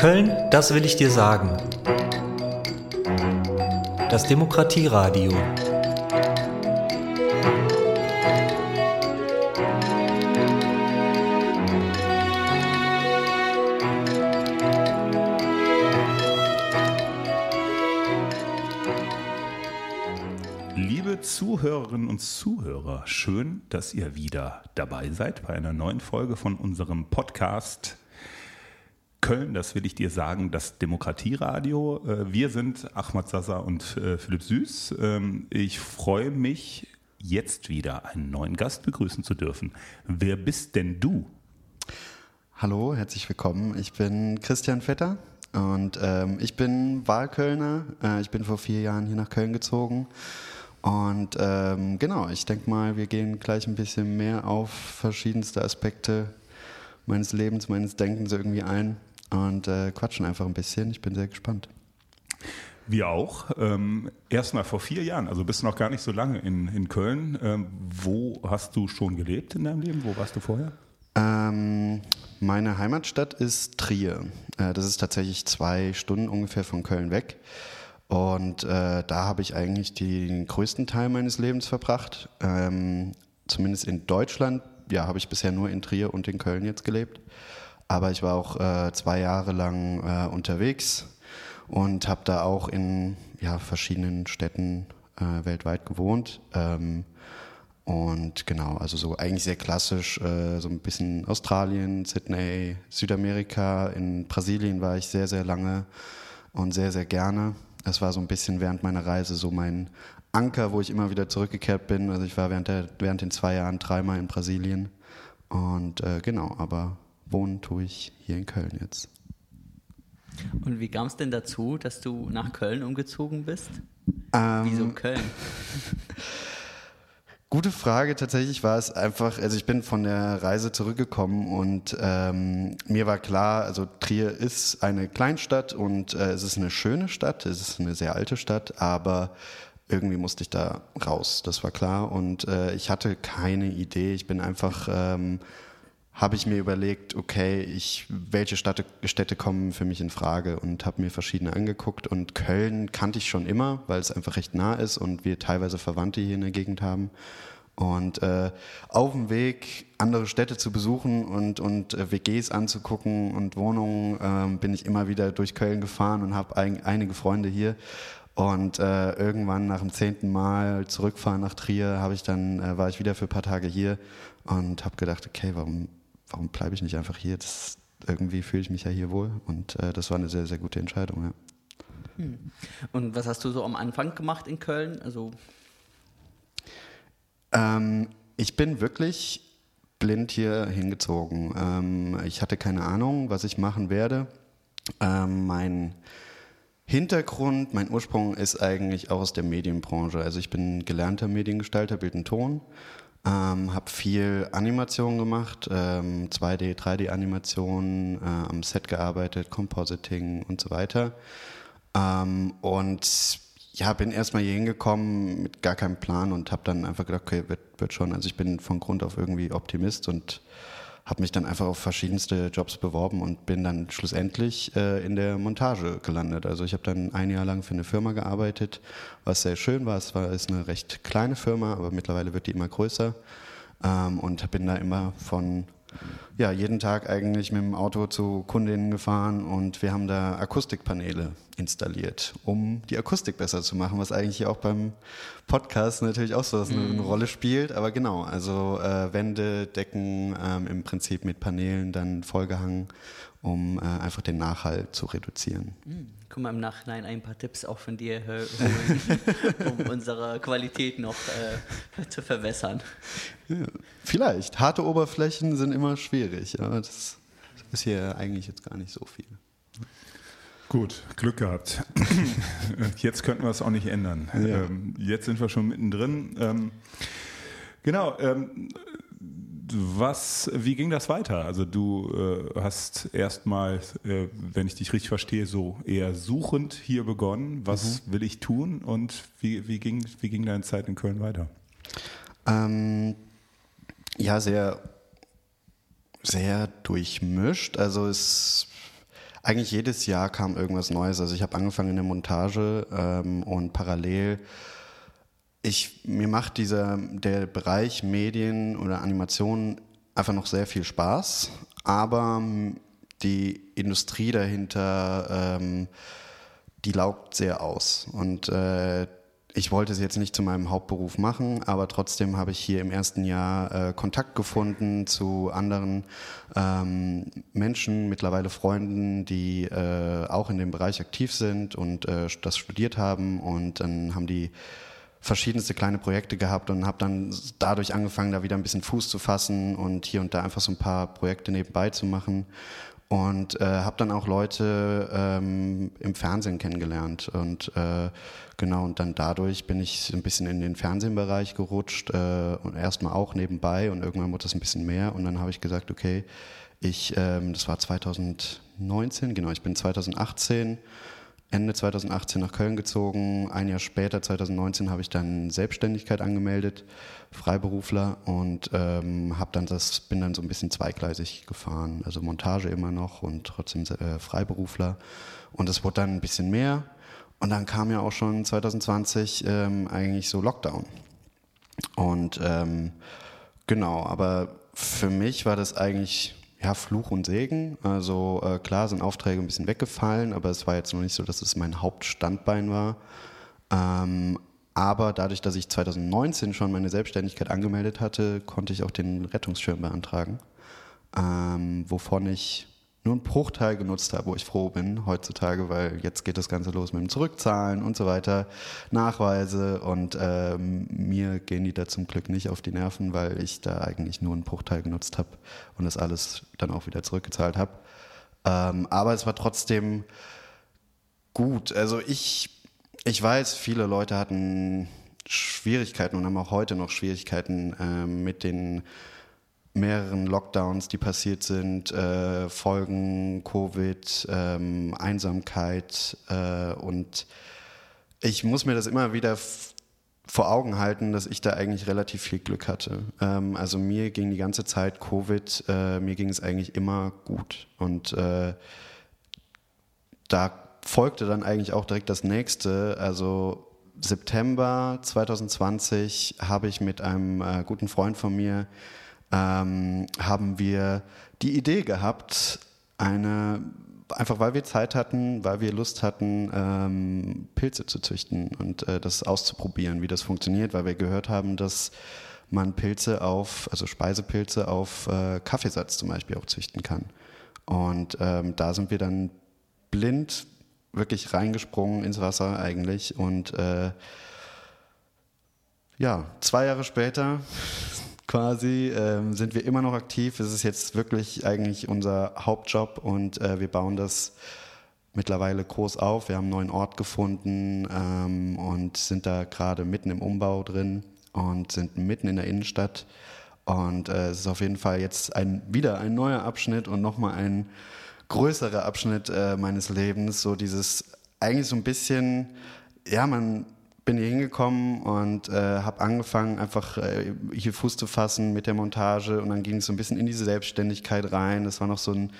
Köln, das will ich dir sagen. Das Demokratieradio. Liebe Zuhörerinnen und Zuhörer, schön, dass ihr wieder dabei seid bei einer neuen Folge von unserem Podcast Köln, das will ich dir sagen, das Demokratieradio. Äh, wir sind Ahmad Sasa und äh, Philipp Süß. Ähm, ich freue mich, jetzt wieder einen neuen Gast begrüßen zu dürfen. Wer bist denn du? Hallo, herzlich willkommen. Ich bin Christian Vetter und ähm, ich bin Wahlkölner. Äh, ich bin vor vier Jahren hier nach Köln gezogen. Und ähm, genau, ich denke mal, wir gehen gleich ein bisschen mehr auf verschiedenste Aspekte meines Lebens, meines Denkens irgendwie ein und äh, quatschen einfach ein bisschen. Ich bin sehr gespannt. Wir auch. Ähm, Erstmal vor vier Jahren, also bist du noch gar nicht so lange in, in Köln. Ähm, wo hast du schon gelebt in deinem Leben? Wo warst du vorher? Ähm, meine Heimatstadt ist Trier. Äh, das ist tatsächlich zwei Stunden ungefähr von Köln weg. Und äh, da habe ich eigentlich den größten Teil meines Lebens verbracht. Ähm, zumindest in Deutschland, ja, habe ich bisher nur in Trier und in Köln jetzt gelebt. Aber ich war auch äh, zwei Jahre lang äh, unterwegs und habe da auch in ja, verschiedenen Städten äh, weltweit gewohnt. Ähm, und genau, also so eigentlich sehr klassisch, äh, so ein bisschen Australien, Sydney, Südamerika, in Brasilien war ich sehr, sehr lange und sehr, sehr gerne. Das war so ein bisschen während meiner Reise so mein Anker, wo ich immer wieder zurückgekehrt bin. Also ich war während, der, während den zwei Jahren dreimal in Brasilien. Und äh, genau, aber wohnen tue ich hier in Köln jetzt. Und wie kam es denn dazu, dass du nach Köln umgezogen bist? Ähm, Wieso Köln? Gute Frage. Tatsächlich war es einfach, also ich bin von der Reise zurückgekommen und ähm, mir war klar, also Trier ist eine Kleinstadt und äh, es ist eine schöne Stadt, es ist eine sehr alte Stadt, aber irgendwie musste ich da raus, das war klar und äh, ich hatte keine Idee. Ich bin einfach ähm, habe ich mir überlegt, okay, ich, welche Städte, Städte kommen für mich in Frage und habe mir verschiedene angeguckt. Und Köln kannte ich schon immer, weil es einfach recht nah ist und wir teilweise Verwandte hier in der Gegend haben. Und äh, auf dem Weg, andere Städte zu besuchen und, und äh, WGs anzugucken und Wohnungen, äh, bin ich immer wieder durch Köln gefahren und habe ein, einige Freunde hier. Und äh, irgendwann nach dem zehnten Mal zurückfahren nach Trier, ich dann äh, war ich wieder für ein paar Tage hier und habe gedacht, okay, warum warum bleibe ich nicht einfach hier? Das, irgendwie fühle ich mich ja hier wohl und äh, das war eine sehr, sehr gute Entscheidung, ja. Hm. Und was hast du so am Anfang gemacht in Köln? Also ähm, ich bin wirklich blind hier hingezogen. Ähm, ich hatte keine Ahnung, was ich machen werde. Ähm, mein Hintergrund, mein Ursprung ist eigentlich aus der Medienbranche. Also ich bin gelernter Mediengestalter, Bild und Ton ähm, habe viel Animation gemacht, ähm, 2D, 3D-Animation, äh, am Set gearbeitet, Compositing und so weiter. Ähm, und ja, bin erstmal hier hingekommen mit gar keinem Plan und habe dann einfach gedacht, okay, wird, wird schon. Also ich bin von Grund auf irgendwie Optimist und habe mich dann einfach auf verschiedenste Jobs beworben und bin dann schlussendlich äh, in der Montage gelandet. Also ich habe dann ein Jahr lang für eine Firma gearbeitet, was sehr schön war. Es war ist eine recht kleine Firma, aber mittlerweile wird die immer größer ähm, und bin da immer von ja, jeden Tag eigentlich mit dem Auto zu Kundinnen gefahren und wir haben da Akustikpaneele installiert, um die Akustik besser zu machen, was eigentlich auch beim Podcast natürlich auch so eine, eine Rolle spielt. Aber genau, also äh, Wände, Decken ähm, im Prinzip mit Paneelen dann vollgehangen, um äh, einfach den Nachhall zu reduzieren. Mhm. Guck mal im Nachhinein ein paar Tipps auch von dir holen, um unsere Qualität noch äh, zu verbessern. Ja, vielleicht. Harte Oberflächen sind immer schwierig, aber das ist hier eigentlich jetzt gar nicht so viel. Gut, Glück gehabt. Jetzt könnten wir es auch nicht ändern. Ja. Ähm, jetzt sind wir schon mittendrin. Ähm, genau. Ähm, was, wie ging das weiter? Also du äh, hast erstmal, äh, wenn ich dich richtig verstehe, so eher suchend hier begonnen. Was mhm. will ich tun und wie, wie, ging, wie ging deine Zeit in Köln weiter? Ähm, ja, sehr, sehr durchmischt. Also es eigentlich jedes Jahr kam irgendwas Neues. Also ich habe angefangen in der Montage ähm, und parallel ich, mir macht dieser, der Bereich Medien oder Animation einfach noch sehr viel Spaß, aber die Industrie dahinter, ähm, die laugt sehr aus. Und äh, ich wollte es jetzt nicht zu meinem Hauptberuf machen, aber trotzdem habe ich hier im ersten Jahr äh, Kontakt gefunden zu anderen ähm, Menschen, mittlerweile Freunden, die äh, auch in dem Bereich aktiv sind und äh, das studiert haben. Und dann haben die verschiedenste kleine Projekte gehabt und habe dann dadurch angefangen, da wieder ein bisschen Fuß zu fassen und hier und da einfach so ein paar Projekte nebenbei zu machen. Und äh, habe dann auch Leute ähm, im Fernsehen kennengelernt und äh, genau und dann dadurch bin ich ein bisschen in den Fernsehbereich gerutscht äh, und erstmal auch nebenbei und irgendwann wurde das ein bisschen mehr und dann habe ich gesagt, okay, ich, ähm, das war 2019, genau, ich bin 2018 Ende 2018 nach Köln gezogen. Ein Jahr später, 2019, habe ich dann Selbstständigkeit angemeldet, Freiberufler und ähm, habe dann das bin dann so ein bisschen zweigleisig gefahren, also Montage immer noch und trotzdem äh, Freiberufler. Und es wurde dann ein bisschen mehr. Und dann kam ja auch schon 2020 ähm, eigentlich so Lockdown. Und ähm, genau, aber für mich war das eigentlich ja, Fluch und Segen. Also äh, klar sind Aufträge ein bisschen weggefallen, aber es war jetzt noch nicht so, dass es mein Hauptstandbein war. Ähm, aber dadurch, dass ich 2019 schon meine Selbstständigkeit angemeldet hatte, konnte ich auch den Rettungsschirm beantragen, ähm, wovon ich nur einen Bruchteil genutzt habe, wo ich froh bin heutzutage, weil jetzt geht das Ganze los mit dem Zurückzahlen und so weiter, Nachweise und ähm, mir gehen die da zum Glück nicht auf die Nerven, weil ich da eigentlich nur einen Bruchteil genutzt habe und das alles dann auch wieder zurückgezahlt habe. Ähm, aber es war trotzdem gut. Also ich, ich weiß, viele Leute hatten Schwierigkeiten und haben auch heute noch Schwierigkeiten äh, mit den mehreren Lockdowns, die passiert sind, äh, Folgen, Covid, ähm, Einsamkeit äh, und ich muss mir das immer wieder vor Augen halten, dass ich da eigentlich relativ viel Glück hatte. Ähm, also mir ging die ganze Zeit Covid, äh, mir ging es eigentlich immer gut und äh, da folgte dann eigentlich auch direkt das nächste, also September 2020 habe ich mit einem äh, guten Freund von mir ähm, haben wir die Idee gehabt, eine einfach weil wir Zeit hatten, weil wir Lust hatten, ähm, Pilze zu züchten und äh, das auszuprobieren, wie das funktioniert, weil wir gehört haben, dass man Pilze auf, also Speisepilze auf äh, Kaffeesatz zum Beispiel auch züchten kann. Und ähm, da sind wir dann blind wirklich reingesprungen ins Wasser eigentlich und äh, ja, zwei Jahre später quasi, ähm, sind wir immer noch aktiv. Es ist jetzt wirklich eigentlich unser Hauptjob und äh, wir bauen das mittlerweile groß auf. Wir haben einen neuen Ort gefunden ähm, und sind da gerade mitten im Umbau drin und sind mitten in der Innenstadt. Und äh, es ist auf jeden Fall jetzt ein, wieder ein neuer Abschnitt und nochmal ein größerer Abschnitt äh, meines Lebens. So dieses, eigentlich so ein bisschen, ja, man bin hier hingekommen und äh, habe angefangen, einfach äh, hier Fuß zu fassen mit der Montage und dann ging es so ein bisschen in diese Selbstständigkeit rein. Das war noch so ein,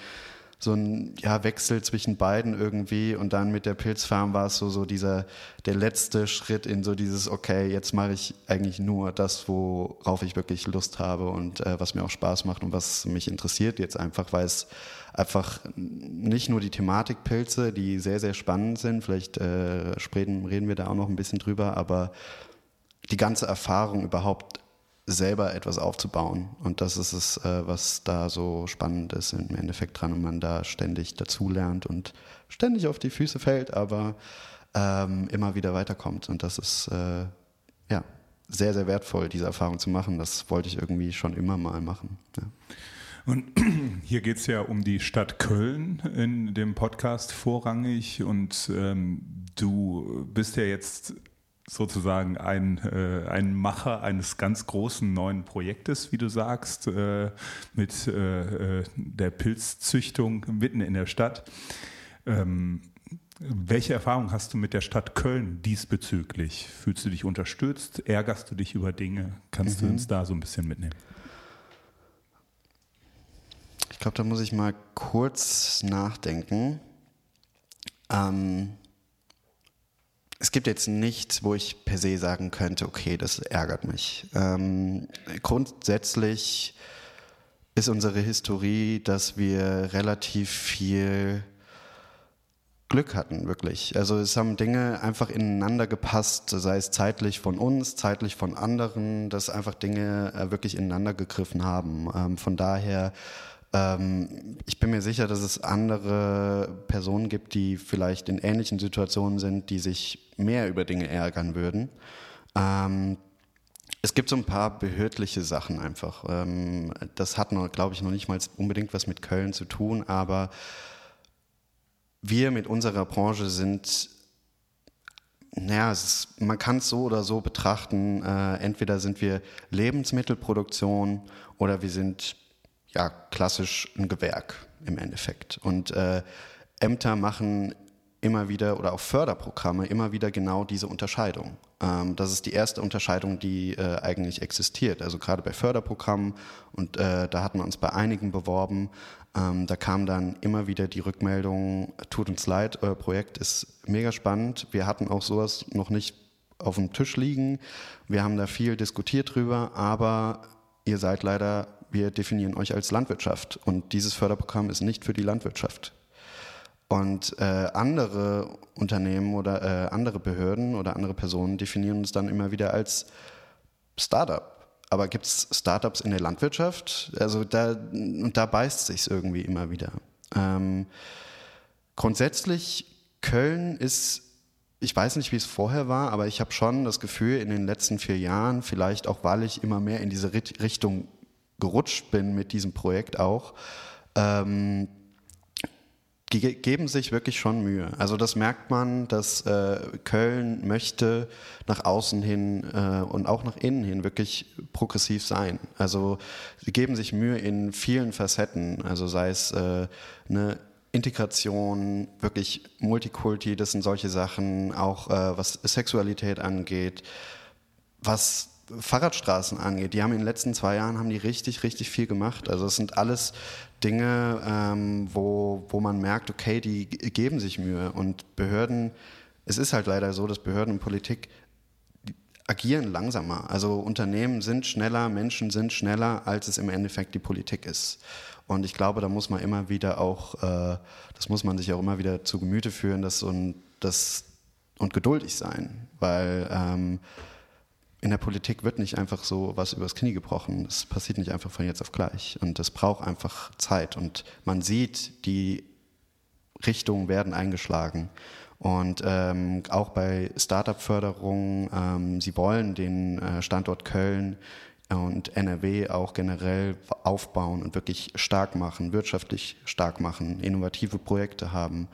so ein ja, Wechsel zwischen beiden irgendwie und dann mit der Pilzfarm war es so, so dieser, der letzte Schritt in so dieses, okay, jetzt mache ich eigentlich nur das, worauf ich wirklich Lust habe und äh, was mir auch Spaß macht und was mich interessiert jetzt einfach, weil es einfach nicht nur die Thematik Pilze, die sehr, sehr spannend sind, vielleicht äh, reden, reden wir da auch noch ein bisschen drüber, aber die ganze Erfahrung überhaupt selber etwas aufzubauen. Und das ist es, äh, was da so spannend ist im Endeffekt dran und man da ständig dazulernt und ständig auf die Füße fällt, aber ähm, immer wieder weiterkommt. Und das ist äh, ja sehr, sehr wertvoll, diese Erfahrung zu machen. Das wollte ich irgendwie schon immer mal machen. Ja. Und hier geht es ja um die Stadt Köln in dem Podcast vorrangig und ähm, du bist ja jetzt sozusagen ein, äh, ein Macher eines ganz großen neuen Projektes, wie du sagst, äh, mit äh, der Pilzzüchtung mitten in der Stadt. Ähm, welche Erfahrung hast du mit der Stadt Köln diesbezüglich? Fühlst du dich unterstützt? Ärgerst du dich über Dinge? Kannst mhm. du uns da so ein bisschen mitnehmen? Ich glaube, da muss ich mal kurz nachdenken. Ähm, es gibt jetzt nichts, wo ich per se sagen könnte, okay, das ärgert mich. Ähm, grundsätzlich ist unsere Historie, dass wir relativ viel Glück hatten, wirklich. Also es haben Dinge einfach ineinander gepasst, sei es zeitlich von uns, zeitlich von anderen, dass einfach Dinge äh, wirklich ineinander gegriffen haben. Ähm, von daher, ähm, ich bin mir sicher, dass es andere Personen gibt, die vielleicht in ähnlichen Situationen sind, die sich mehr über Dinge ärgern würden. Ähm, es gibt so ein paar behördliche Sachen einfach. Ähm, das hat, glaube ich, noch nicht mal unbedingt was mit Köln zu tun, aber wir mit unserer Branche sind, naja, ist, man kann es so oder so betrachten. Äh, entweder sind wir Lebensmittelproduktion oder wir sind ja klassisch ein Gewerk im Endeffekt. Und äh, Ämter machen immer wieder oder auch Förderprogramme immer wieder genau diese Unterscheidung. Ähm, das ist die erste Unterscheidung, die äh, eigentlich existiert. Also gerade bei Förderprogrammen und äh, da hatten wir uns bei einigen beworben. Ähm, da kam dann immer wieder die Rückmeldung, tut uns leid, euer Projekt ist mega spannend. Wir hatten auch sowas noch nicht auf dem Tisch liegen. Wir haben da viel diskutiert drüber, aber ihr seid leider, wir definieren euch als Landwirtschaft und dieses Förderprogramm ist nicht für die Landwirtschaft. Und äh, andere Unternehmen oder äh, andere Behörden oder andere Personen definieren uns dann immer wieder als Startup. Aber gibt es Startups in der Landwirtschaft? Also da, und da beißt sich irgendwie immer wieder. Ähm, grundsätzlich, Köln ist, ich weiß nicht, wie es vorher war, aber ich habe schon das Gefühl, in den letzten vier Jahren, vielleicht auch, weil ich immer mehr in diese Richtung gerutscht bin mit diesem Projekt auch, ähm, ge geben sich wirklich schon Mühe. Also das merkt man, dass äh, Köln möchte nach außen hin äh, und auch nach innen hin wirklich progressiv sein. Also sie geben sich Mühe in vielen Facetten. Also sei es äh, eine Integration, wirklich Multikulti, das sind solche Sachen, auch äh, was Sexualität angeht, was Fahrradstraßen angeht, die haben in den letzten zwei Jahren haben die richtig, richtig viel gemacht. Also es sind alles Dinge, ähm, wo, wo man merkt, okay, die geben sich Mühe und Behörden, es ist halt leider so, dass Behörden und Politik agieren langsamer. Also Unternehmen sind schneller, Menschen sind schneller, als es im Endeffekt die Politik ist. Und ich glaube, da muss man immer wieder auch, äh, das muss man sich auch immer wieder zu Gemüte führen, dass und, das, und geduldig sein, weil ähm, in der Politik wird nicht einfach so was übers Knie gebrochen. Das passiert nicht einfach von jetzt auf gleich. Und das braucht einfach Zeit. Und man sieht, die Richtungen werden eingeschlagen. Und ähm, auch bei Startup-Förderung, ähm, sie wollen den äh, Standort Köln und NRW auch generell aufbauen und wirklich stark machen, wirtschaftlich stark machen, innovative Projekte haben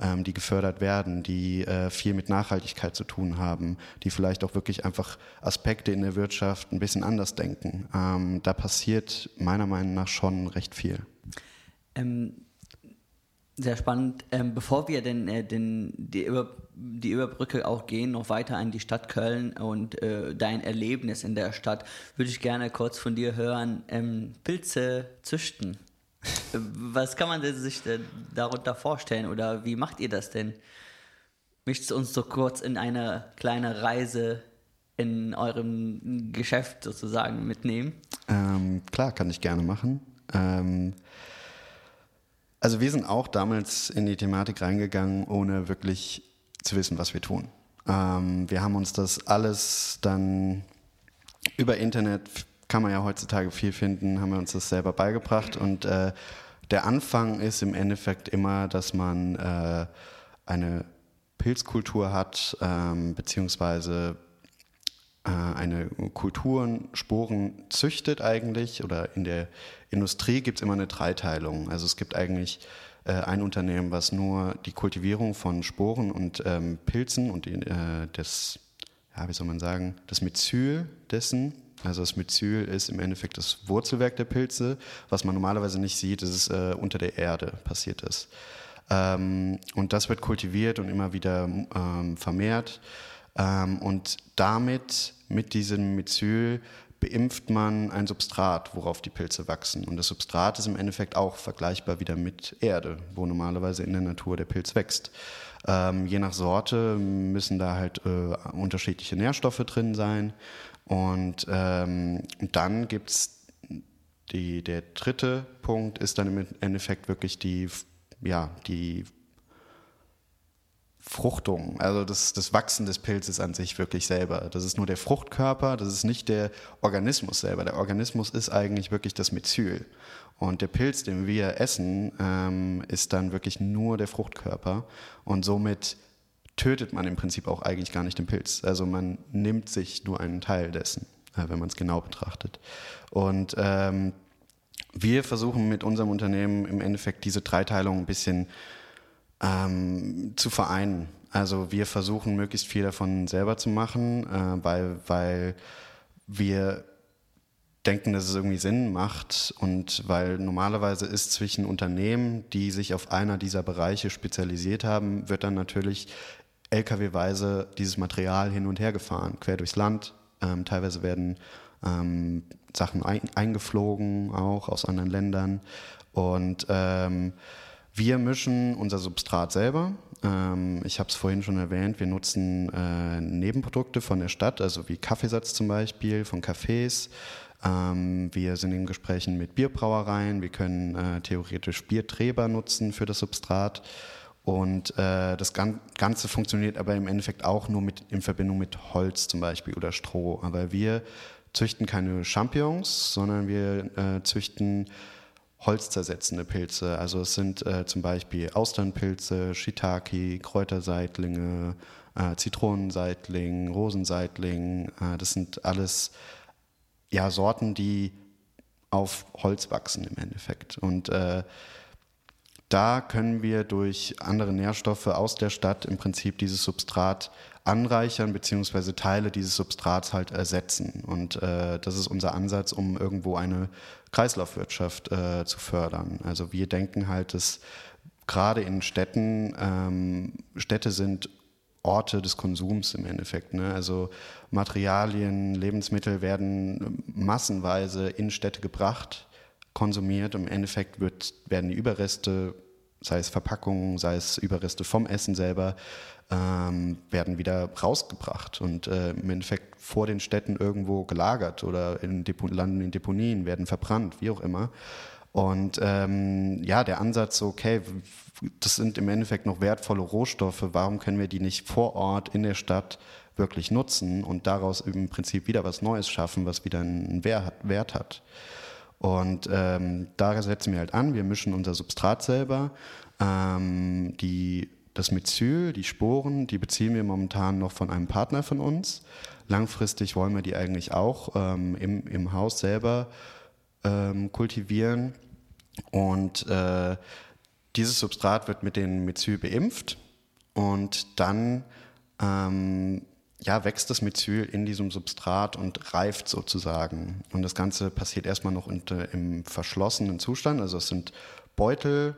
ähm, die gefördert werden, die äh, viel mit Nachhaltigkeit zu tun haben, die vielleicht auch wirklich einfach Aspekte in der Wirtschaft ein bisschen anders denken. Ähm, da passiert meiner Meinung nach schon recht viel. Ähm, sehr spannend. Ähm, bevor wir denn, äh, den, die, Über, die Überbrücke auch gehen, noch weiter an die Stadt Köln und äh, dein Erlebnis in der Stadt, würde ich gerne kurz von dir hören. Ähm, Pilze züchten. Was kann man sich denn darunter vorstellen oder wie macht ihr das denn? Möchtest du uns so kurz in eine kleine Reise in eurem Geschäft sozusagen mitnehmen? Ähm, klar, kann ich gerne machen. Ähm, also wir sind auch damals in die Thematik reingegangen, ohne wirklich zu wissen, was wir tun. Ähm, wir haben uns das alles dann über Internet kann man ja heutzutage viel finden, haben wir uns das selber beigebracht. Und äh, der Anfang ist im Endeffekt immer, dass man äh, eine Pilzkultur hat, ähm, beziehungsweise äh, eine Kulturen, Sporen züchtet eigentlich. Oder in der Industrie gibt es immer eine Dreiteilung. Also es gibt eigentlich äh, ein Unternehmen, was nur die Kultivierung von Sporen und ähm, Pilzen und äh, das, ja, wie soll man sagen, das Methyl dessen also das Myzel ist im Endeffekt das Wurzelwerk der Pilze. Was man normalerweise nicht sieht, ist es äh, unter der Erde passiert ist. Ähm, und das wird kultiviert und immer wieder ähm, vermehrt. Ähm, und damit, mit diesem Myzel, beimpft man ein Substrat, worauf die Pilze wachsen. Und das Substrat ist im Endeffekt auch vergleichbar wieder mit Erde, wo normalerweise in der Natur der Pilz wächst. Ähm, je nach Sorte müssen da halt äh, unterschiedliche Nährstoffe drin sein. Und ähm, dann gibt es der dritte Punkt, ist dann im Endeffekt wirklich die, ja, die Fruchtung, also das, das Wachsen des Pilzes an sich wirklich selber. Das ist nur der Fruchtkörper, das ist nicht der Organismus selber. Der Organismus ist eigentlich wirklich das Methyl. Und der Pilz, den wir essen, ähm, ist dann wirklich nur der Fruchtkörper. Und somit tötet man im Prinzip auch eigentlich gar nicht den Pilz. Also man nimmt sich nur einen Teil dessen, äh, wenn man es genau betrachtet. Und ähm, wir versuchen mit unserem Unternehmen im Endeffekt diese Dreiteilung ein bisschen ähm, zu vereinen. Also wir versuchen möglichst viel davon selber zu machen, äh, weil, weil wir denken, dass es irgendwie Sinn macht und weil normalerweise ist zwischen Unternehmen, die sich auf einer dieser Bereiche spezialisiert haben, wird dann natürlich LKW-weise dieses Material hin und her gefahren, quer durchs Land. Ähm, teilweise werden ähm, Sachen ein, eingeflogen, auch aus anderen Ländern. Und ähm, wir mischen unser Substrat selber. Ähm, ich habe es vorhin schon erwähnt, wir nutzen äh, Nebenprodukte von der Stadt, also wie Kaffeesatz zum Beispiel, von Cafés. Ähm, wir sind in Gesprächen mit Bierbrauereien, wir können äh, theoretisch Bierträber nutzen für das Substrat. Und äh, das Ganze funktioniert aber im Endeffekt auch nur mit, in Verbindung mit Holz zum Beispiel oder Stroh. Aber wir züchten keine Champignons, sondern wir äh, züchten holzzersetzende Pilze. Also es sind äh, zum Beispiel Austernpilze, Shiitake, Kräuterseitlinge, äh, Zitronenseitling, Rosenseitling. Äh, das sind alles ja, Sorten, die auf Holz wachsen im Endeffekt. Und äh, da können wir durch andere Nährstoffe aus der Stadt im Prinzip dieses Substrat anreichern, beziehungsweise Teile dieses Substrats halt ersetzen. Und äh, das ist unser Ansatz, um irgendwo eine Kreislaufwirtschaft äh, zu fördern. Also wir denken halt, dass gerade in Städten, ähm, Städte sind Orte des Konsums im Endeffekt. Ne? Also Materialien, Lebensmittel werden massenweise in Städte gebracht, konsumiert. Im Endeffekt wird, werden die Überreste, sei es Verpackungen, sei es Überreste vom Essen selber, ähm, werden wieder rausgebracht und äh, im Endeffekt vor den Städten irgendwo gelagert oder in Depo landen in Deponien, werden verbrannt, wie auch immer. Und ähm, ja, der Ansatz, okay, das sind im Endeffekt noch wertvolle Rohstoffe, warum können wir die nicht vor Ort in der Stadt wirklich nutzen und daraus im Prinzip wieder was Neues schaffen, was wieder einen Wert hat. Und ähm, da setzen wir halt an, wir mischen unser Substrat selber. Ähm, die das Methyl, die Sporen, die beziehen wir momentan noch von einem Partner von uns. Langfristig wollen wir die eigentlich auch ähm, im, im Haus selber ähm, kultivieren. Und äh, dieses Substrat wird mit dem Methyl beimpft und dann ähm, ja, wächst das Methyl in diesem Substrat und reift sozusagen. Und das Ganze passiert erstmal noch unter, im verschlossenen Zustand. Also es sind Beutel,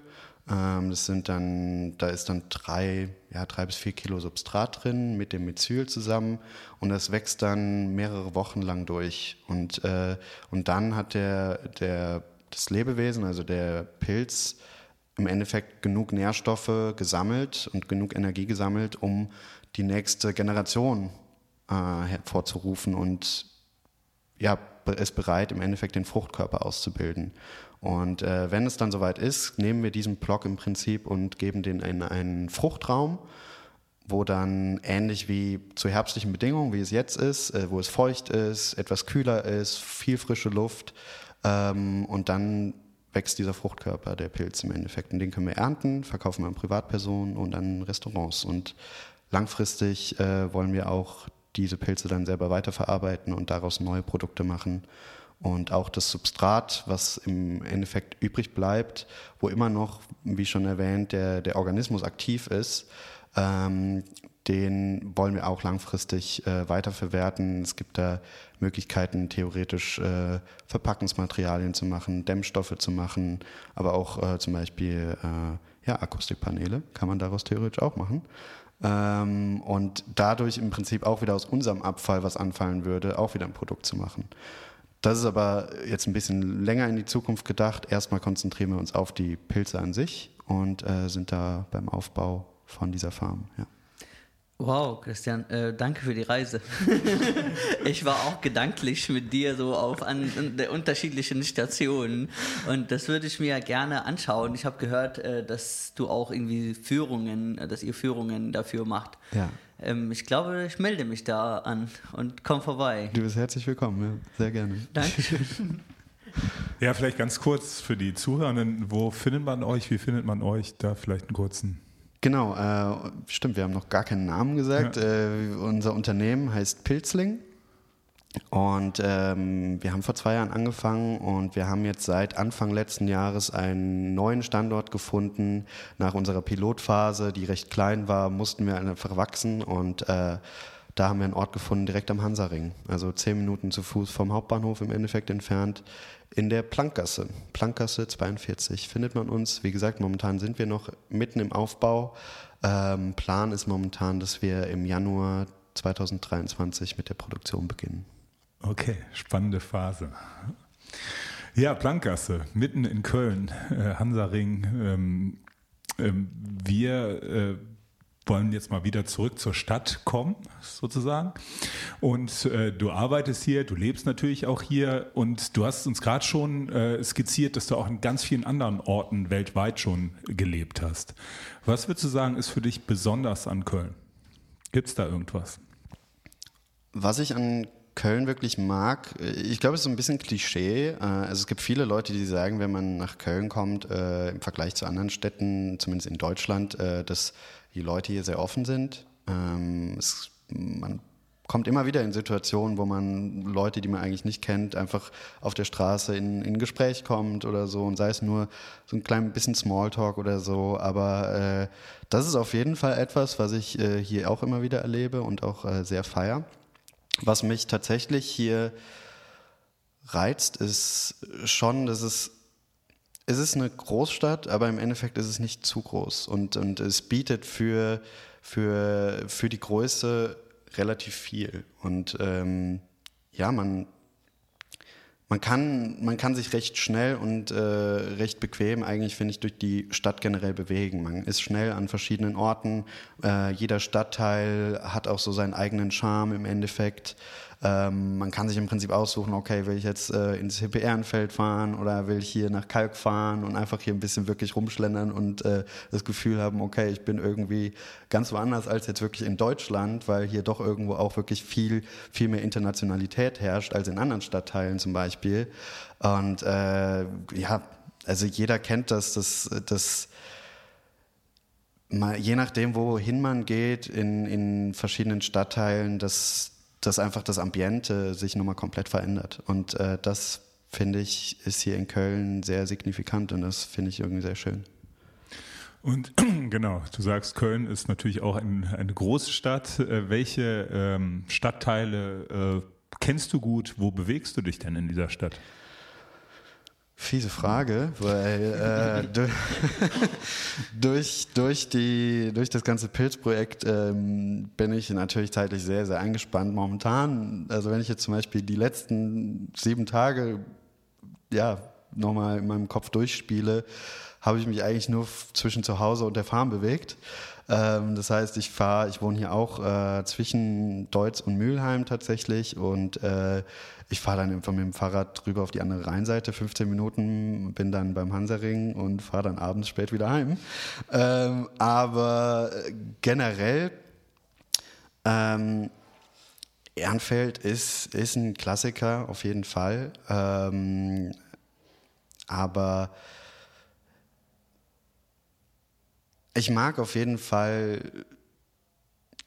ähm, das sind dann, da ist dann drei, ja, drei bis vier Kilo Substrat drin mit dem Methyl zusammen und das wächst dann mehrere Wochen lang durch. Und, äh, und dann hat der, der, das Lebewesen, also der Pilz, im Endeffekt genug Nährstoffe gesammelt und genug Energie gesammelt, um die nächste Generation äh, hervorzurufen und ja, ist bereit, im Endeffekt den Fruchtkörper auszubilden. Und äh, wenn es dann soweit ist, nehmen wir diesen Block im Prinzip und geben den in einen Fruchtraum, wo dann ähnlich wie zu herbstlichen Bedingungen, wie es jetzt ist, äh, wo es feucht ist, etwas kühler ist, viel frische Luft ähm, und dann wächst dieser Fruchtkörper, der Pilz im Endeffekt. Und den können wir ernten, verkaufen wir an Privatpersonen und an Restaurants. Und langfristig äh, wollen wir auch diese Pilze dann selber weiterverarbeiten und daraus neue Produkte machen und auch das Substrat, was im Endeffekt übrig bleibt, wo immer noch, wie schon erwähnt, der, der Organismus aktiv ist, ähm, den wollen wir auch langfristig äh, weiterverwerten. Es gibt da Möglichkeiten, theoretisch äh, Verpackungsmaterialien zu machen, Dämmstoffe zu machen, aber auch äh, zum Beispiel äh, ja, Akustikpaneele kann man daraus theoretisch auch machen. Ähm, und dadurch im Prinzip auch wieder aus unserem Abfall, was anfallen würde, auch wieder ein Produkt zu machen. Das ist aber jetzt ein bisschen länger in die Zukunft gedacht. Erstmal konzentrieren wir uns auf die Pilze an sich und äh, sind da beim Aufbau von dieser Farm. Ja. Wow, Christian, äh, danke für die Reise. ich war auch gedanklich mit dir so auf an, an der unterschiedlichen Stationen und das würde ich mir gerne anschauen. Ich habe gehört, äh, dass du auch irgendwie Führungen, äh, dass ihr Führungen dafür macht. Ja. Ähm, ich glaube, ich melde mich da an und komm vorbei. Du bist herzlich willkommen, ja. sehr gerne. Dankeschön. Ja, vielleicht ganz kurz für die Zuhörenden, wo findet man euch, wie findet man euch? Da vielleicht einen kurzen. Genau, äh, stimmt, wir haben noch gar keinen Namen gesagt. Ja. Äh, unser Unternehmen heißt Pilzling. Und ähm, wir haben vor zwei Jahren angefangen und wir haben jetzt seit Anfang letzten Jahres einen neuen Standort gefunden. Nach unserer Pilotphase, die recht klein war, mussten wir einfach wachsen und äh, da haben wir einen Ort gefunden direkt am Hansaring. Also zehn Minuten zu Fuß vom Hauptbahnhof im Endeffekt entfernt in der Plankgasse. Plankgasse 42 findet man uns. Wie gesagt, momentan sind wir noch mitten im Aufbau. Ähm, Plan ist momentan, dass wir im Januar 2023 mit der Produktion beginnen. Okay, spannende Phase. Ja, Plankgasse, mitten in Köln, äh, Hansaring. Ähm, ähm, wir äh, wollen jetzt mal wieder zurück zur Stadt kommen, sozusagen. Und äh, du arbeitest hier, du lebst natürlich auch hier und du hast uns gerade schon äh, skizziert, dass du auch in ganz vielen anderen Orten weltweit schon gelebt hast. Was würdest du sagen, ist für dich besonders an Köln? Gibt es da irgendwas? Was ich an Köln wirklich mag, ich glaube, es ist so ein bisschen Klischee. Äh, Also es gibt viele Leute, die sagen, wenn man nach Köln kommt, äh, im Vergleich zu anderen Städten, zumindest in Deutschland, äh, dass die Leute hier sehr offen sind. Ähm, es, man kommt immer wieder in Situationen, wo man Leute, die man eigentlich nicht kennt, einfach auf der Straße in, in Gespräch kommt oder so und sei es nur so ein klein bisschen Smalltalk oder so. Aber äh, das ist auf jeden Fall etwas, was ich äh, hier auch immer wieder erlebe und auch äh, sehr feier. Was mich tatsächlich hier reizt, ist schon, dass es es ist eine Großstadt, aber im Endeffekt ist es nicht zu groß und, und es bietet für, für, für die Größe relativ viel. Und ähm, ja, man, man, kann, man kann sich recht schnell und äh, recht bequem eigentlich, finde ich, durch die Stadt generell bewegen. Man ist schnell an verschiedenen Orten. Äh, jeder Stadtteil hat auch so seinen eigenen Charme im Endeffekt. Ähm, man kann sich im Prinzip aussuchen, okay, will ich jetzt äh, ins Hippe-Ehrenfeld fahren oder will ich hier nach Kalk fahren und einfach hier ein bisschen wirklich rumschlendern und äh, das Gefühl haben, okay, ich bin irgendwie ganz woanders als jetzt wirklich in Deutschland, weil hier doch irgendwo auch wirklich viel, viel mehr Internationalität herrscht als in anderen Stadtteilen zum Beispiel. Und äh, ja, also jeder kennt das, dass das je nachdem, wohin man geht, in, in verschiedenen Stadtteilen, dass dass einfach das Ambiente sich nochmal komplett verändert. Und äh, das, finde ich, ist hier in Köln sehr signifikant und das finde ich irgendwie sehr schön. Und genau, du sagst, Köln ist natürlich auch ein, eine große Stadt. Äh, welche ähm, Stadtteile äh, kennst du gut? Wo bewegst du dich denn in dieser Stadt? Fiese Frage, weil äh, durch, durch, die, durch das ganze Pilzprojekt ähm, bin ich natürlich zeitlich sehr, sehr eingespannt momentan. Also wenn ich jetzt zum Beispiel die letzten sieben Tage ja, nochmal in meinem Kopf durchspiele, habe ich mich eigentlich nur zwischen zu Hause und der Farm bewegt. Ähm, das heißt, ich fahre, ich wohne hier auch äh, zwischen Deutz und Mülheim tatsächlich und äh, ich fahre dann einfach mit dem Fahrrad rüber auf die andere Rheinseite, 15 Minuten, bin dann beim Hansaring und fahre dann abends spät wieder heim. Ähm, aber generell, ähm, Ehrenfeld ist, ist ein Klassiker auf jeden Fall. Ähm, aber ich mag auf jeden Fall,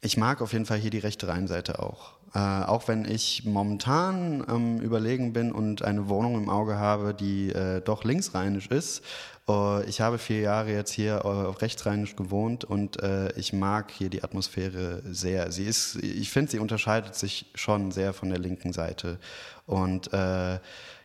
ich mag auf jeden Fall hier die rechte Rheinseite auch. Äh, auch wenn ich momentan am Überlegen bin und eine Wohnung im Auge habe, die äh, doch linksrheinisch ist. Äh, ich habe vier Jahre jetzt hier äh, rechtsrheinisch gewohnt und äh, ich mag hier die Atmosphäre sehr. Sie ist, ich finde, sie unterscheidet sich schon sehr von der linken Seite. Und äh,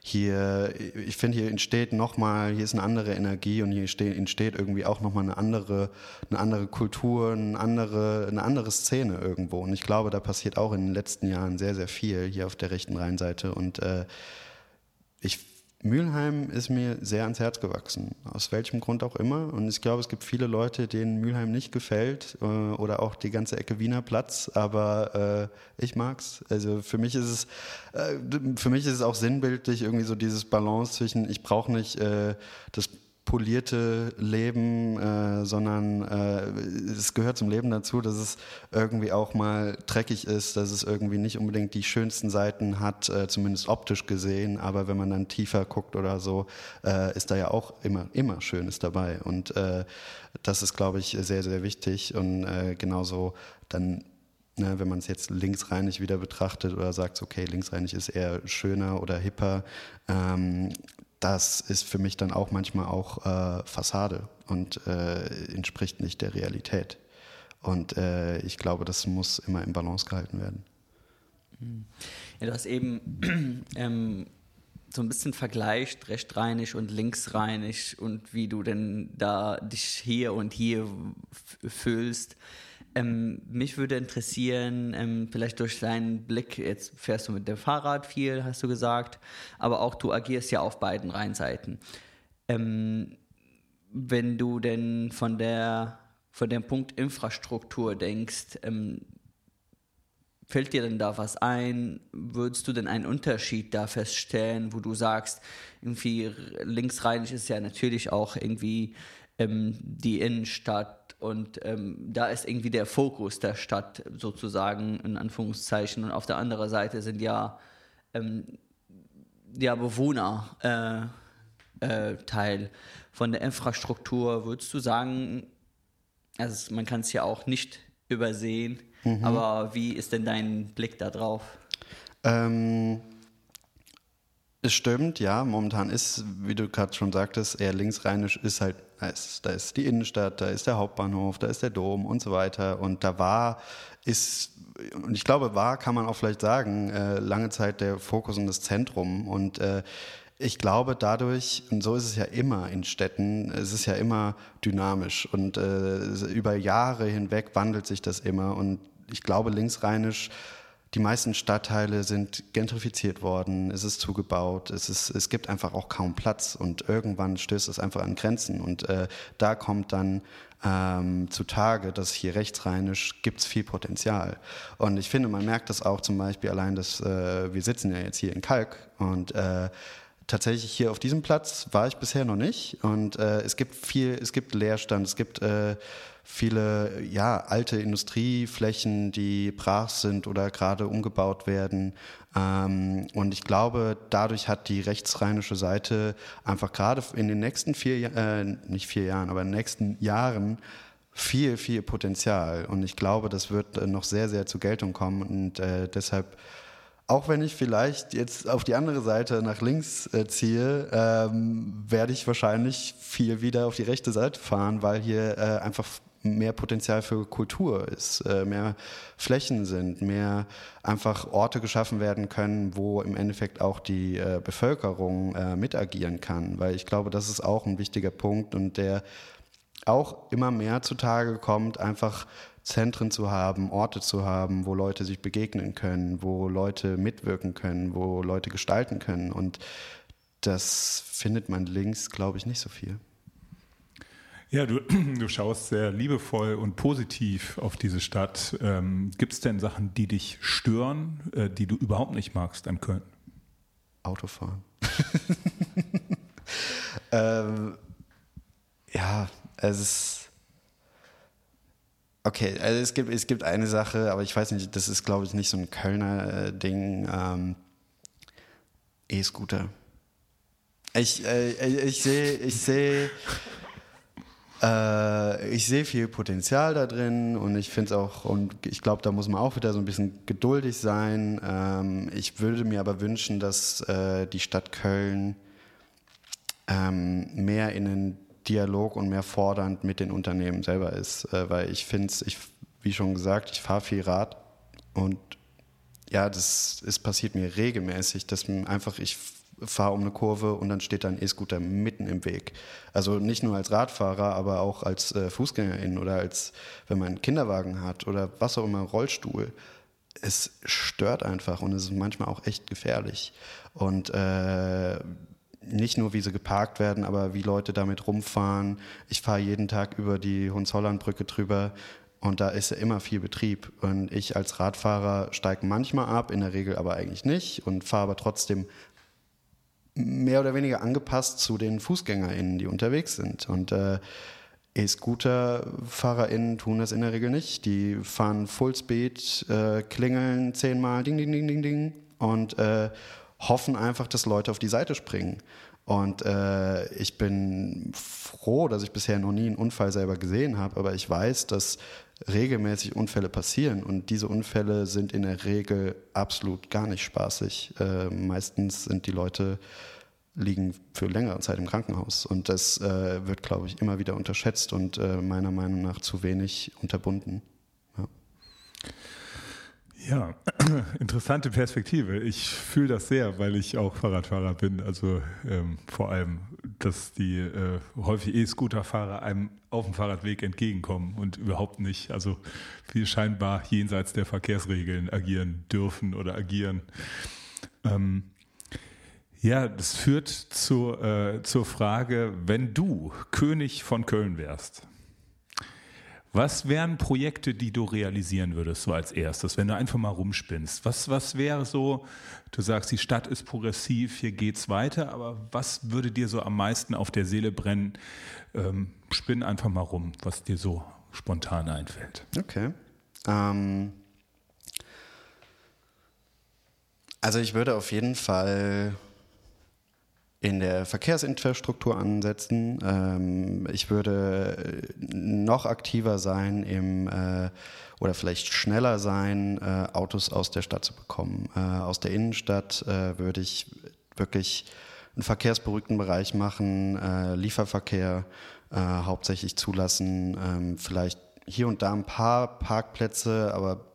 hier, ich finde, hier entsteht nochmal, hier ist eine andere Energie und hier entsteht irgendwie auch nochmal eine andere, eine andere Kultur, eine andere, eine andere Szene irgendwo. Und ich glaube, da passiert auch in den letzten Jahren sehr, sehr viel hier auf der rechten Rheinseite. Und äh, ich Mülheim ist mir sehr ans Herz gewachsen, aus welchem Grund auch immer. Und ich glaube, es gibt viele Leute, denen Mülheim nicht gefällt äh, oder auch die ganze Ecke Wiener Platz, aber äh, ich mag's. Also für mich ist es, äh, für mich ist es auch sinnbildlich irgendwie so dieses Balance zwischen, ich brauche nicht äh, das polierte Leben, äh, sondern äh, es gehört zum Leben dazu, dass es irgendwie auch mal dreckig ist, dass es irgendwie nicht unbedingt die schönsten Seiten hat, äh, zumindest optisch gesehen, aber wenn man dann tiefer guckt oder so, äh, ist da ja auch immer, immer Schönes dabei. Und äh, das ist, glaube ich, sehr, sehr wichtig und äh, genauso dann Ne, wenn man es jetzt linksreinig wieder betrachtet oder sagt, okay, linksreinig ist eher schöner oder hipper, ähm, das ist für mich dann auch manchmal auch äh, Fassade und äh, entspricht nicht der Realität. Und äh, ich glaube, das muss immer im Balance gehalten werden. Ja, du hast eben ähm, so ein bisschen vergleicht, rechtreinig und linksreinig und wie du denn da dich hier und hier fühlst. Ähm, mich würde interessieren, ähm, vielleicht durch deinen Blick, jetzt fährst du mit dem Fahrrad viel, hast du gesagt, aber auch du agierst ja auf beiden Rheinseiten. Ähm, wenn du denn von der von dem Punkt Infrastruktur denkst, ähm, fällt dir denn da was ein? Würdest du denn einen Unterschied da feststellen, wo du sagst, irgendwie linksrheinig ist ja natürlich auch irgendwie ähm, die Innenstadt und ähm, da ist irgendwie der Fokus der Stadt sozusagen in Anführungszeichen. Und auf der anderen Seite sind ja, ähm, ja Bewohner äh, äh, Teil von der Infrastruktur. Würdest du sagen, also man kann es ja auch nicht übersehen, mhm. aber wie ist denn dein Blick da drauf? Ähm, es stimmt, ja. Momentan ist, wie du gerade schon sagtest, eher linksrheinisch ist halt, da ist, da ist die Innenstadt, da ist der Hauptbahnhof, da ist der Dom und so weiter. Und da war, ist, und ich glaube, war, kann man auch vielleicht sagen, äh, lange Zeit der Fokus und das Zentrum. Und äh, ich glaube dadurch, und so ist es ja immer in Städten, es ist ja immer dynamisch und äh, über Jahre hinweg wandelt sich das immer. Und ich glaube, linksrheinisch die meisten Stadtteile sind gentrifiziert worden, es ist zugebaut, es, ist, es gibt einfach auch kaum Platz und irgendwann stößt es einfach an Grenzen und äh, da kommt dann ähm, zutage, dass hier rechtsrheinisch gibt es viel Potenzial. Und ich finde, man merkt das auch zum Beispiel allein, dass äh, wir sitzen ja jetzt hier in Kalk und äh, tatsächlich hier auf diesem Platz war ich bisher noch nicht und äh, es gibt viel, es gibt Leerstand, es gibt äh, viele ja, alte Industrieflächen, die brach sind oder gerade umgebaut werden. Ähm, und ich glaube, dadurch hat die rechtsrheinische Seite einfach gerade in den nächsten vier, äh, nicht vier Jahren, aber in den nächsten Jahren viel, viel Potenzial. Und ich glaube, das wird äh, noch sehr, sehr zur Geltung kommen. Und äh, deshalb auch wenn ich vielleicht jetzt auf die andere Seite nach links äh, ziehe, ähm, werde ich wahrscheinlich viel wieder auf die rechte Seite fahren, weil hier äh, einfach mehr Potenzial für Kultur ist, äh, mehr Flächen sind, mehr einfach Orte geschaffen werden können, wo im Endeffekt auch die äh, Bevölkerung äh, mitagieren kann. Weil ich glaube, das ist auch ein wichtiger Punkt und der auch immer mehr zutage kommt, einfach Zentren zu haben, Orte zu haben, wo Leute sich begegnen können, wo Leute mitwirken können, wo Leute gestalten können. Und das findet man links, glaube ich, nicht so viel. Ja, du, du schaust sehr liebevoll und positiv auf diese Stadt. Ähm, Gibt es denn Sachen, die dich stören, äh, die du überhaupt nicht magst an Köln? Autofahren. ähm, ja, es ist. Okay, also es gibt, es gibt eine Sache, aber ich weiß nicht, das ist, glaube ich, nicht so ein Kölner äh, Ding. Ähm, E-Scooter. Ich, äh, ich sehe, ich sehe äh, ich sehe viel Potenzial da drin und ich finde es auch, und ich glaube, da muss man auch wieder so ein bisschen geduldig sein. Ähm, ich würde mir aber wünschen, dass äh, die Stadt Köln ähm, mehr in den Dialog und mehr fordernd mit den Unternehmen selber ist, äh, weil ich finde es, wie schon gesagt, ich fahre viel Rad und ja, das ist passiert mir regelmäßig, dass einfach ich fahre um eine Kurve und dann steht da ein E-Scooter mitten im Weg. Also nicht nur als Radfahrer, aber auch als äh, Fußgängerin oder als, wenn man einen Kinderwagen hat oder was auch immer, Rollstuhl. Es stört einfach und es ist manchmal auch echt gefährlich. Und äh, nicht nur, wie sie geparkt werden, aber wie Leute damit rumfahren. Ich fahre jeden Tag über die Hohenzollernbrücke drüber und da ist ja immer viel Betrieb. Und ich als Radfahrer steige manchmal ab, in der Regel aber eigentlich nicht und fahre aber trotzdem mehr oder weniger angepasst zu den FußgängerInnen, die unterwegs sind. Und äh, E-Scooter-FahrerInnen tun das in der Regel nicht. Die fahren Fullspeed, äh, klingeln zehnmal, ding, ding, ding, ding, ding und äh, hoffen einfach, dass Leute auf die Seite springen. Und äh, ich bin froh, dass ich bisher noch nie einen Unfall selber gesehen habe, aber ich weiß, dass regelmäßig Unfälle passieren und diese Unfälle sind in der Regel absolut gar nicht spaßig. Äh, meistens sind die Leute liegen für längere Zeit im Krankenhaus und das äh, wird, glaube ich, immer wieder unterschätzt und äh, meiner Meinung nach zu wenig unterbunden. Ja, interessante Perspektive. Ich fühle das sehr, weil ich auch Fahrradfahrer bin. Also ähm, vor allem, dass die äh, häufig E-Scooterfahrer einem auf dem Fahrradweg entgegenkommen und überhaupt nicht, also viel scheinbar jenseits der Verkehrsregeln agieren dürfen oder agieren. Ähm, ja, das führt zu, äh, zur Frage, wenn du König von Köln wärst, was wären Projekte, die du realisieren würdest, so als erstes, wenn du einfach mal rumspinnst? Was, was wäre so, du sagst, die Stadt ist progressiv, hier geht's weiter, aber was würde dir so am meisten auf der Seele brennen? Ähm, spinn einfach mal rum, was dir so spontan einfällt. Okay. Ähm also ich würde auf jeden Fall in der Verkehrsinfrastruktur ansetzen. Ähm, ich würde noch aktiver sein im äh, oder vielleicht schneller sein, äh, Autos aus der Stadt zu bekommen. Äh, aus der Innenstadt äh, würde ich wirklich einen verkehrsberuhigten Bereich machen, äh, Lieferverkehr äh, hauptsächlich zulassen, ähm, vielleicht hier und da ein paar Parkplätze, aber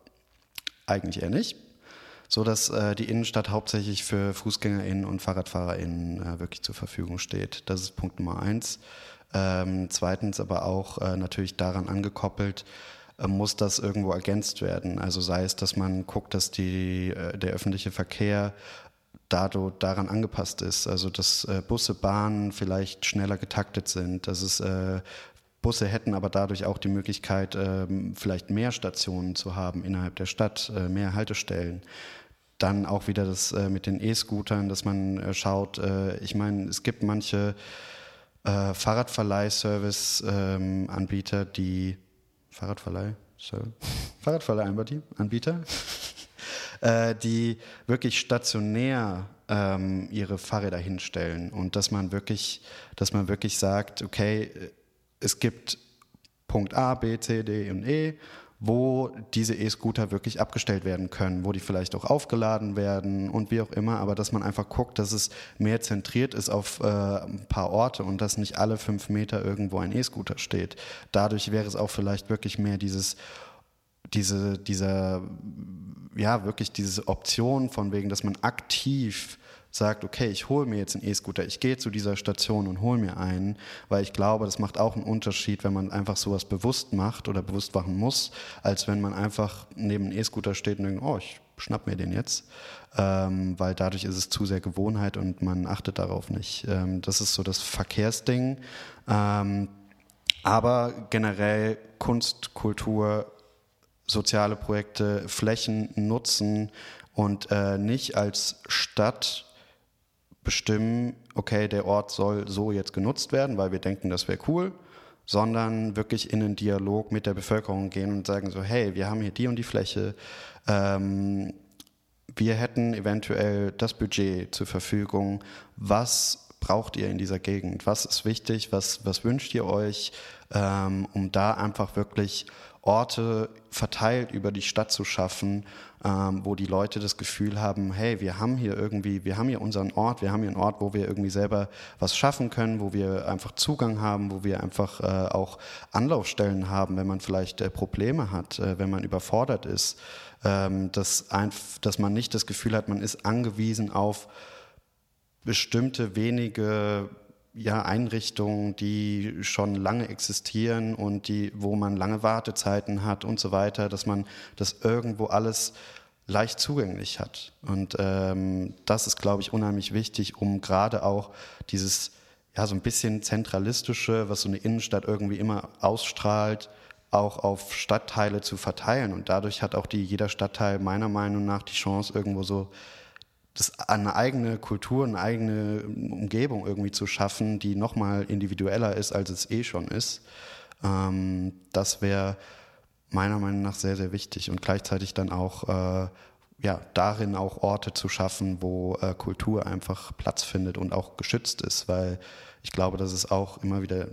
eigentlich eher nicht so dass äh, die Innenstadt hauptsächlich für FußgängerInnen und FahrradfahrerInnen äh, wirklich zur Verfügung steht. Das ist Punkt Nummer eins. Ähm, zweitens aber auch äh, natürlich daran angekoppelt, äh, muss das irgendwo ergänzt werden. Also sei es, dass man guckt, dass die, äh, der öffentliche Verkehr dadurch daran angepasst ist. Also dass äh, Busse, Bahnen vielleicht schneller getaktet sind, dass es Busse hätten aber dadurch auch die Möglichkeit, ähm, vielleicht mehr Stationen zu haben innerhalb der Stadt, äh, mehr Haltestellen. Dann auch wieder das äh, mit den E-Scootern, dass man äh, schaut, ich meine, es gibt manche Fahrradverleih-Service-Anbieter, die Fahrradverleih, Fahrradverleih-Anbieter, die wirklich stationär ähm, ihre Fahrräder hinstellen und dass man wirklich, dass man wirklich sagt, okay, es gibt Punkt A, B, C, D und E, wo diese E-Scooter wirklich abgestellt werden können, wo die vielleicht auch aufgeladen werden und wie auch immer, aber dass man einfach guckt, dass es mehr zentriert ist auf äh, ein paar Orte und dass nicht alle fünf Meter irgendwo ein E-Scooter steht. Dadurch wäre es auch vielleicht wirklich mehr dieses diese, dieser, ja, wirklich diese Option von wegen, dass man aktiv sagt, okay, ich hole mir jetzt einen E-Scooter, ich gehe zu dieser Station und hole mir einen, weil ich glaube, das macht auch einen Unterschied, wenn man einfach sowas bewusst macht oder bewusst machen muss, als wenn man einfach neben einem E-Scooter steht und denkt, oh, ich schnapp mir den jetzt, ähm, weil dadurch ist es zu sehr Gewohnheit und man achtet darauf nicht. Ähm, das ist so das Verkehrsding. Ähm, aber generell Kunst, Kultur, soziale Projekte, Flächen nutzen und äh, nicht als Stadt bestimmen, okay, der Ort soll so jetzt genutzt werden, weil wir denken, das wäre cool, sondern wirklich in einen Dialog mit der Bevölkerung gehen und sagen so, hey, wir haben hier die und die Fläche, ähm, wir hätten eventuell das Budget zur Verfügung, was braucht ihr in dieser Gegend, was ist wichtig, was, was wünscht ihr euch, ähm, um da einfach wirklich Orte verteilt über die Stadt zu schaffen, ähm, wo die Leute das Gefühl haben, hey, wir haben hier irgendwie, wir haben hier unseren Ort, wir haben hier einen Ort, wo wir irgendwie selber was schaffen können, wo wir einfach Zugang haben, wo wir einfach äh, auch Anlaufstellen haben, wenn man vielleicht äh, Probleme hat, äh, wenn man überfordert ist, ähm, dass, ein, dass man nicht das Gefühl hat, man ist angewiesen auf bestimmte wenige ja, Einrichtungen, die schon lange existieren und die, wo man lange Wartezeiten hat und so weiter, dass man das irgendwo alles leicht zugänglich hat. Und ähm, das ist, glaube ich, unheimlich wichtig, um gerade auch dieses ja so ein bisschen zentralistische, was so eine Innenstadt irgendwie immer ausstrahlt, auch auf Stadtteile zu verteilen. Und dadurch hat auch die, jeder Stadtteil meiner Meinung nach die Chance, irgendwo so das, eine eigene Kultur, eine eigene Umgebung irgendwie zu schaffen, die nochmal individueller ist, als es eh schon ist. Ähm, das wäre meiner Meinung nach sehr, sehr wichtig und gleichzeitig dann auch äh, ja, darin auch Orte zu schaffen, wo äh, Kultur einfach Platz findet und auch geschützt ist, weil ich glaube, dass es auch immer wieder,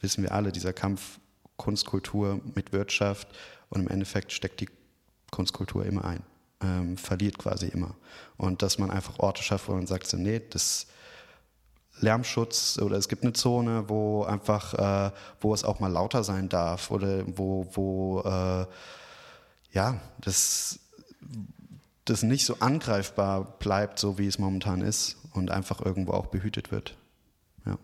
wissen wir alle, dieser Kampf Kunstkultur mit Wirtschaft und im Endeffekt steckt die Kunstkultur immer ein, ähm, verliert quasi immer. Und dass man einfach Orte schafft, wo man sagt, so, nee, das Lärmschutz oder es gibt eine Zone, wo einfach, äh, wo es auch mal lauter sein darf oder wo, wo äh, ja, das, das nicht so angreifbar bleibt, so wie es momentan ist und einfach irgendwo auch behütet wird. Ja.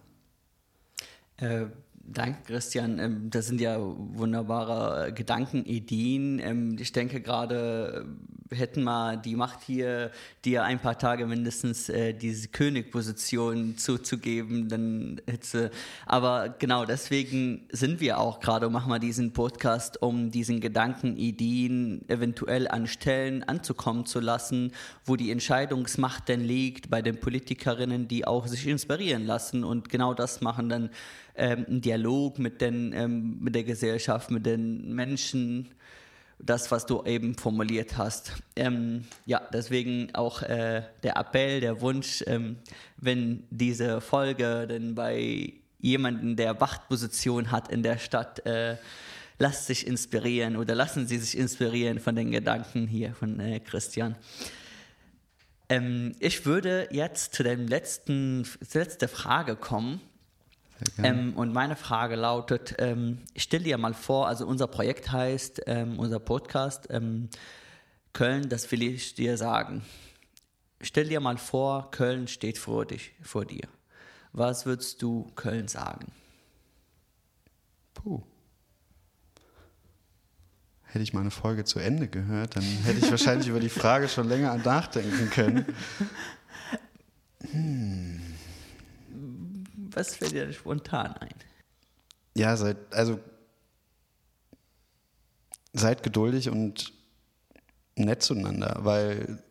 Äh, Danke, Christian. Ähm, das sind ja wunderbare Gedanken, Ideen. Ähm, ich denke gerade, hätten wir die Macht hier, dir ein paar Tage mindestens äh, diese Königposition zuzugeben, dann hätte aber genau deswegen sind wir auch gerade und machen wir diesen Podcast, um diesen Gedanken, Ideen eventuell an Stellen anzukommen zu lassen, wo die Entscheidungsmacht denn liegt bei den Politikerinnen, die auch sich inspirieren lassen und genau das machen dann ähm, einen Dialog mit, den, ähm, mit der Gesellschaft, mit den Menschen, das, was du eben formuliert hast. Ähm, ja, deswegen auch äh, der Appell, der Wunsch, ähm, wenn diese Folge denn bei jemandem, der Wachtposition hat in der Stadt, äh, lasst sich inspirieren oder lassen Sie sich inspirieren von den Gedanken hier von äh, Christian. Ähm, ich würde jetzt zu der letzten, letzten Frage kommen. Ähm, und meine Frage lautet, ähm, stell dir mal vor, also unser Projekt heißt, ähm, unser Podcast, ähm, Köln, das will ich dir sagen. Stell dir mal vor, Köln steht vor, dich, vor dir. Was würdest du Köln sagen? Puh. Hätte ich meine Folge zu Ende gehört, dann hätte ich wahrscheinlich über die Frage schon länger nachdenken können. Hm was fällt dir spontan ein? Ja, seid, also seid geduldig und nett zueinander, weil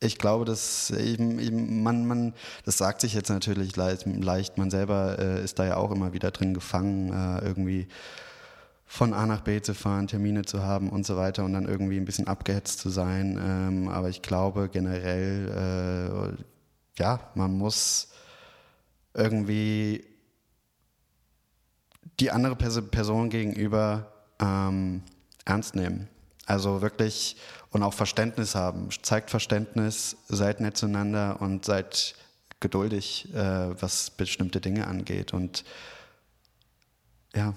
ich glaube, dass eben, eben man, man, das sagt sich jetzt natürlich leicht, man selber äh, ist da ja auch immer wieder drin gefangen, äh, irgendwie von A nach B zu fahren, Termine zu haben und so weiter und dann irgendwie ein bisschen abgehetzt zu sein. Ähm, aber ich glaube generell, äh, ja, man muss irgendwie die andere Person gegenüber ähm, ernst nehmen. Also wirklich und auch Verständnis haben. Zeigt Verständnis, seid nett zueinander und seid geduldig, äh, was bestimmte Dinge angeht. Und ja,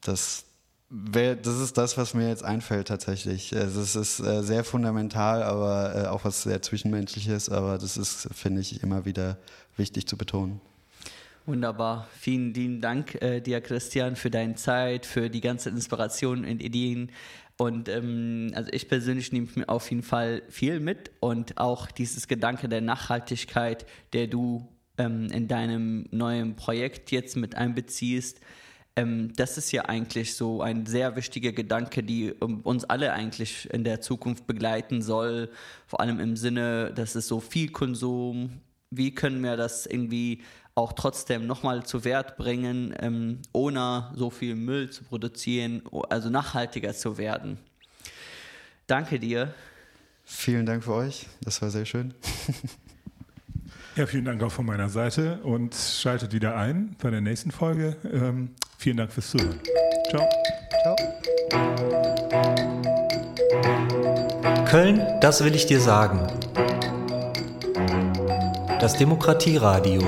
das, das ist das, was mir jetzt einfällt tatsächlich. Also es ist äh, sehr fundamental, aber äh, auch was sehr Zwischenmenschliches, aber das ist, finde ich, immer wieder wichtig zu betonen. Wunderbar. Vielen lieben Dank äh, dir, Christian, für deine Zeit, für die ganze Inspiration und Ideen. Und ähm, also ich persönlich nehme mir auf jeden Fall viel mit und auch dieses Gedanke der Nachhaltigkeit, der du ähm, in deinem neuen Projekt jetzt mit einbeziehst. Ähm, das ist ja eigentlich so ein sehr wichtiger Gedanke, die uns alle eigentlich in der Zukunft begleiten soll. Vor allem im Sinne, dass es so viel Konsum, wie können wir das irgendwie auch trotzdem nochmal zu Wert bringen, ähm, ohne so viel Müll zu produzieren, also nachhaltiger zu werden. Danke dir. Vielen Dank für euch, das war sehr schön. ja, vielen Dank auch von meiner Seite und schaltet wieder ein bei der nächsten Folge. Ähm, vielen Dank fürs Zuhören. Ciao. Ciao. Köln, das will ich dir sagen. Das Demokratieradio.